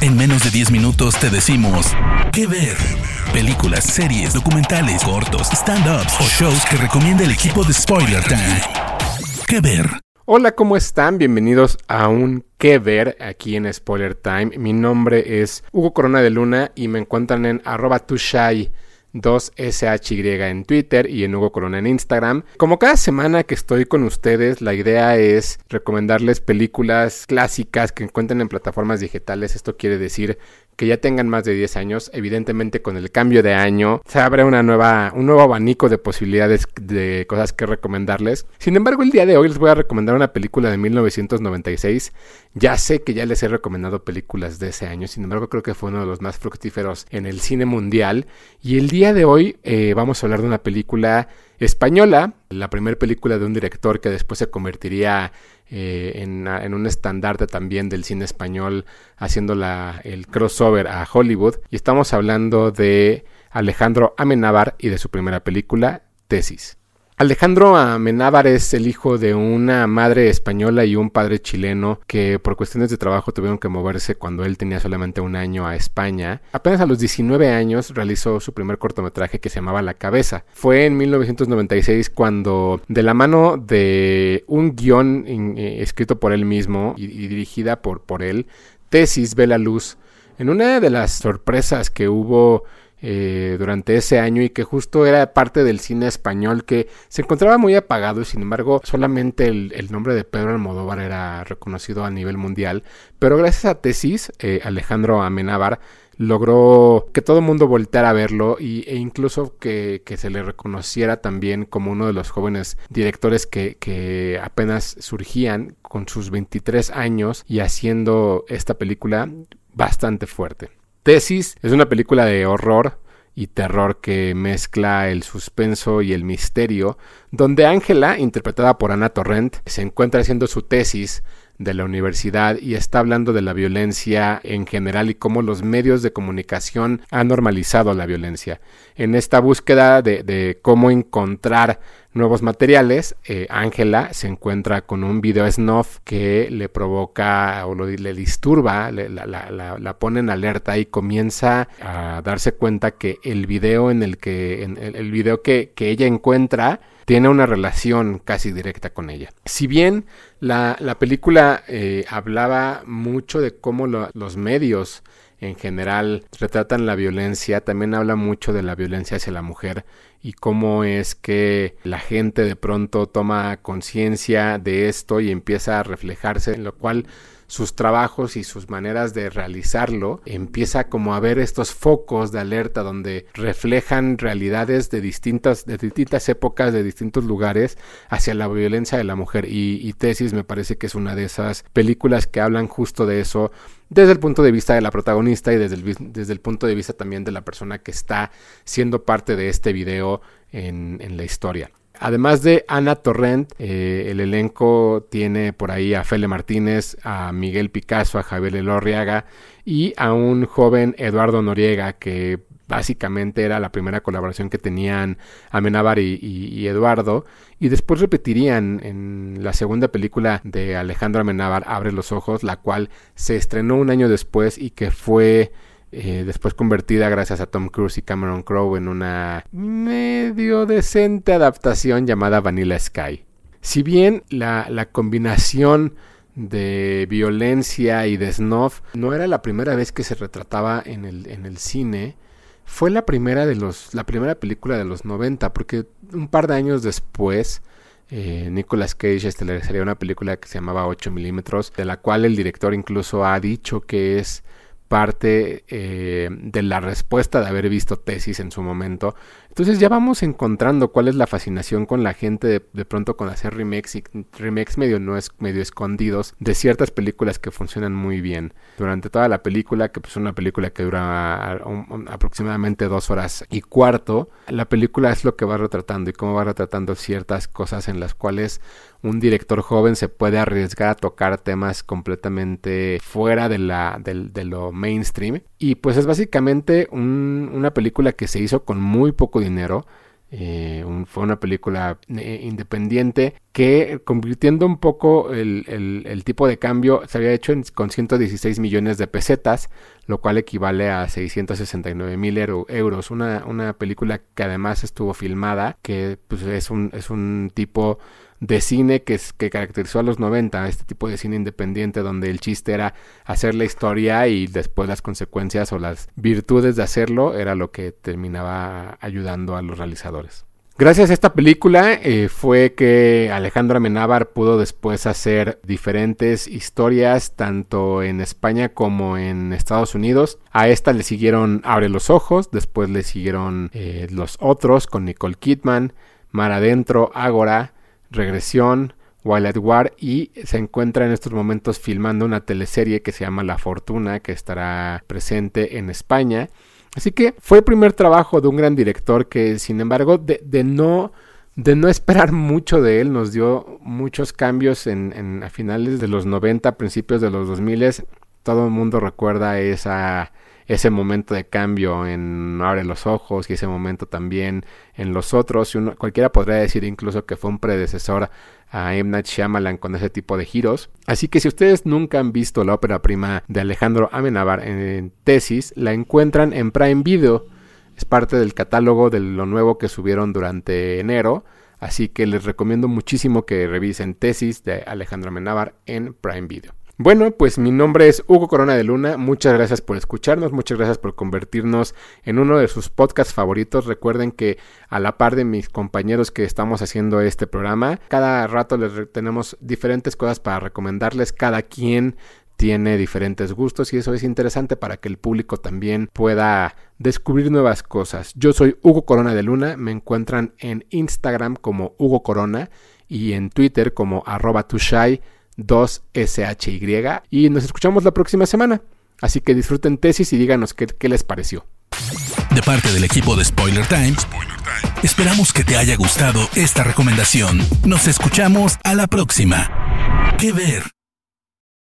En menos de 10 minutos te decimos qué ver. Películas, series, documentales, cortos, stand-ups o shows que recomienda el equipo de Spoiler Time. ¿Qué ver? Hola, ¿cómo están? Bienvenidos a un qué ver aquí en Spoiler Time. Mi nombre es Hugo Corona de Luna y me encuentran en arroba tushai 2SHY en Twitter y en Hugo Corona en Instagram. Como cada semana que estoy con ustedes, la idea es recomendarles películas clásicas que encuentren en plataformas digitales. Esto quiere decir que ya tengan más de 10 años. Evidentemente con el cambio de año se abre una nueva, un nuevo abanico de posibilidades de cosas que recomendarles. Sin embargo, el día de hoy les voy a recomendar una película de 1996. Ya sé que ya les he recomendado películas de ese año, sin embargo creo que fue uno de los más fructíferos en el cine mundial. Y el día de hoy eh, vamos a hablar de una película española, la primera película de un director que después se convertiría eh, en, un estandarte también del cine español, haciendo la, el crossover a Hollywood. Y estamos hablando de Alejandro Amenábar y de su primera película, Tesis. Alejandro Amenábar es el hijo de una madre española y un padre chileno que por cuestiones de trabajo tuvieron que moverse cuando él tenía solamente un año a España. Apenas a los 19 años realizó su primer cortometraje que se llamaba La Cabeza. Fue en 1996 cuando de la mano de un guion eh, escrito por él mismo y, y dirigida por, por él, Tesis ve la luz. En una de las sorpresas que hubo eh, durante ese año y que justo era parte del cine español que se encontraba muy apagado y sin embargo solamente el, nombre de Pedro Almodóvar era reconocido a nivel mundial. Pero gracias a Tesis, eh, Alejandro Amenábar logró que todo el mundo volteara a verlo y, e incluso que, se le reconociera también como uno de los jóvenes directores que, apenas surgían con sus 23 años y haciendo esta película bastante fuerte. Tesis es una película de horror y terror que mezcla el suspenso y el misterio, donde Ángela, interpretada por Ana Torrent, se encuentra haciendo su tesis de la universidad y está hablando de la violencia en general y cómo los medios de comunicación han normalizado la violencia. En esta búsqueda de, cómo encontrar nuevos materiales, eh, Ángela se encuentra con un video snuff que le provoca o le disturba, la, pone en alerta y comienza a darse cuenta que el video en el que el, video que, que ella encuentra tiene una relación casi directa con ella. Si bien la, película eh, hablaba mucho de cómo los medios en general retratan la violencia, también habla mucho de la violencia hacia la mujer y cómo es que la gente de pronto toma conciencia de esto y empieza a reflejarse, en lo cual sus trabajos y sus maneras de realizarlo, empieza como a ver estos focos de alerta donde reflejan realidades de distintas, de distintas épocas, de distintos lugares hacia la violencia de la mujer. Y, Tesis me parece que es una de esas películas que hablan justo de eso desde el punto de vista de la protagonista y desde el, desde el punto de vista también de la persona que está siendo parte de este video en, en la historia. Además de Ana Torrent, eh, el elenco tiene por ahí a Fele Martínez, a Miguel Picasso, a Javier Elorriaga y a un joven Eduardo Noriega que básicamente era la primera colaboración que tenían Amenábar y, y, Eduardo. Y después repetirían en la segunda película de Alejandro Amenábar Abre los ojos, la cual se estrenó un año después y que fue eh, después convertida gracias a Tom Cruise y Cameron Crowe en una medio decente adaptación llamada Vanilla Sky. Si bien la, la combinación de violencia y de snuff no era la primera vez que se retrataba en el, en el cine, fue la primera de los la primera película de los 90 porque un par de años después eh, Nicolas Cage estelarizaría una película que se llamaba 8 milímetros de la cual el director incluso ha dicho que es parte eh, de la respuesta de haber visto tesis en su momento. Entonces ya vamos encontrando cuál es la fascinación con la gente de, pronto con hacer remakes y remakes medio no es medio escondidos de ciertas películas que funcionan muy bien. Durante toda la película, que pues es una película que dura aproximadamente dos horas y cuarto, la película es lo que va retratando y cómo va retratando ciertas cosas en las cuales un director joven se puede arriesgar a tocar temas completamente fuera de, la, de, lo mainstream. Y pues es básicamente una película que se hizo con muy poco dinero. Eh, fue una película eh, independiente que convirtiendo un poco el, tipo de cambio se había hecho con 116 millones de pesetas, lo cual equivale a 669 mil euros. Una, una película que además estuvo filmada, que pues, es, un, es un tipo de cine que, que caracterizó a los 90, este tipo de cine independiente donde el chiste era hacer la historia y después las consecuencias o las virtudes de hacerlo era lo que terminaba ayudando a los realizadores. Gracias a esta película eh, fue que Alejandro Amenábar pudo después hacer diferentes historias tanto en España como en Estados Unidos. A esta le siguieron Abre los Ojos, después le siguieron eh, Los Otros con Nicole Kidman, Mar Adentro, Ágora, Regresión, Wild War y se encuentra en estos momentos filmando una teleserie que se llama La Fortuna que estará presente en España. Así que fue el primer trabajo de un gran director que sin embargo de, no de no esperar mucho de él nos dio muchos cambios en, a finales de los 90, principios de los 2000. Todo el mundo recuerda esa ese momento de cambio en Abre los Ojos y ese momento también en los otros. cualquiera podría decir incluso que fue un predecesor a M. Night Shyamalan con ese tipo de giros. Así que si ustedes nunca han visto la ópera prima de Alejandro Amenábar en tesis, la encuentran en Prime Video. Es parte del catálogo de lo nuevo que subieron durante enero. Así que les recomiendo muchísimo que revisen tesis de Alejandro Amenábar en Prime Video. Bueno, pues mi nombre es Hugo Corona de Luna. Muchas gracias por escucharnos, muchas gracias por convertirnos en uno de sus podcasts favoritos. Recuerden que a la par de mis compañeros que estamos haciendo este programa, cada rato les tenemos diferentes cosas para recomendarles. Cada quien tiene diferentes gustos y eso es interesante para que el público también pueda descubrir nuevas cosas. Yo soy Hugo Corona de Luna, me encuentran en Instagram como Hugo Corona y en Twitter como arroba 2SHY y nos escuchamos la próxima semana. Así que disfruten tesis y díganos qué, qué les pareció. De parte del equipo de Spoiler Times, esperamos que te haya gustado esta recomendación. Nos escuchamos a la próxima. ¿Qué ver?